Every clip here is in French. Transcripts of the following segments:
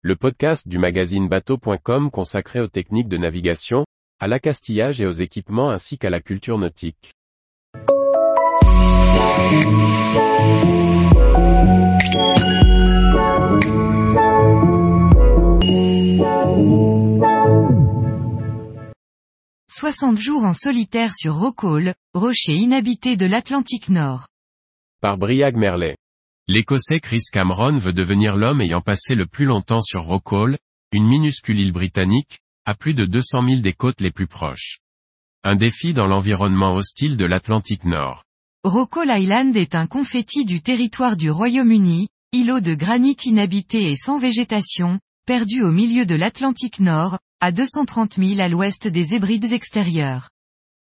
le podcast du magazine bateau.com consacré aux techniques de navigation, à l'accastillage et aux équipements ainsi qu'à la culture nautique. « 60 jours en solitaire sur Rockall, rocher inhabité de l'Atlantique Nord. Par Briag Merlet. L'Écossais Chris Cameron veut devenir l'homme ayant passé le plus longtemps sur Rockall, une minuscule île britannique, à plus de 200 000 des côtes les plus proches. Un défi dans l'environnement hostile de l'Atlantique Nord. Rockall Island est un confetti du territoire du Royaume-Uni, îlot de granit inhabité et sans végétation, perdu au milieu de l'Atlantique Nord, à 230 000 à l'ouest des Hébrides extérieures.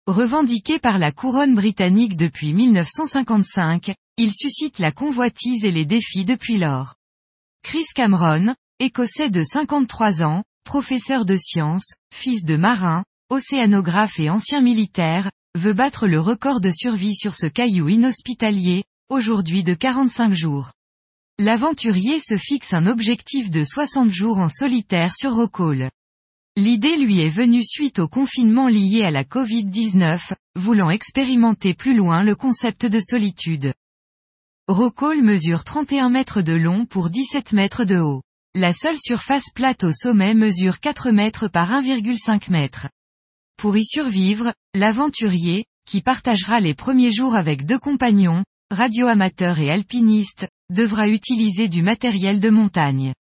Revendiqué par la couronne britannique depuis 1955, il suscite la convoitise et les défis depuis lors. Chris Cameron, écossais de 53 ans, professeur de sciences, fils de marin, océanographe et ancien militaire, veut battre le record de survie sur ce caillou inhospitalier, aujourd'hui de 45 jours. L'aventurier se fixe un objectif de 60 jours en solitaire sur Rockall. L'idée lui est venue suite au confinement lié à la Covid-19, voulant expérimenter plus loin le concept de solitude. Rockall mesure 31 mètres de long pour 17 mètres de haut. La seule surface plate au sommet mesure 4 mètres par 1,5 mètres. Pour y survivre, l'aventurier, qui partagera les premiers jours avec deux compagnons, radioamateurs et alpinistes, devra utiliser du matériel de montagne.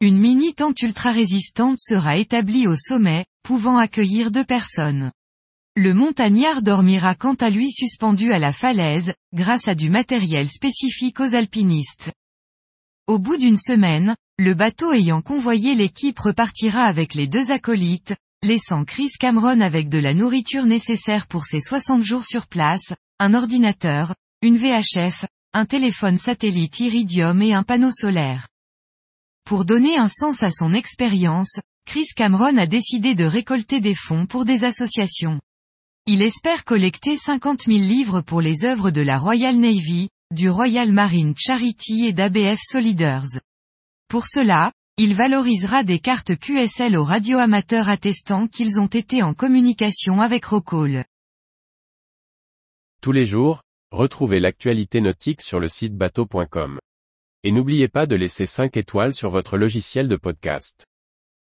Une mini-tente ultra-résistante sera établie au sommet, pouvant accueillir deux personnes. Le montagnard dormira quant à lui suspendu à la falaise, grâce à du matériel spécifique aux alpinistes. Au bout d'une semaine, le bateau ayant convoyé l'équipe repartira avec les deux acolytes, laissant Chris Cameron avec de la nourriture nécessaire pour ses 60 jours sur place, un ordinateur, une VHF, un téléphone satellite Iridium et un panneau solaire. Pour donner un sens à son expérience, Chris Cameron a décidé de récolter des fonds pour des associations. Il espère collecter 50 000 livres pour les œuvres de la Royal Navy, du Royal Marine Charity et d'ABF Soliders. Pour cela, il valorisera des cartes QSL aux radioamateurs attestant qu'ils ont été en communication avec Rockall. Tous les jours, retrouvez l'actualité nautique sur le site bateau.com. Et n'oubliez pas de laisser 5 étoiles sur votre logiciel de podcast.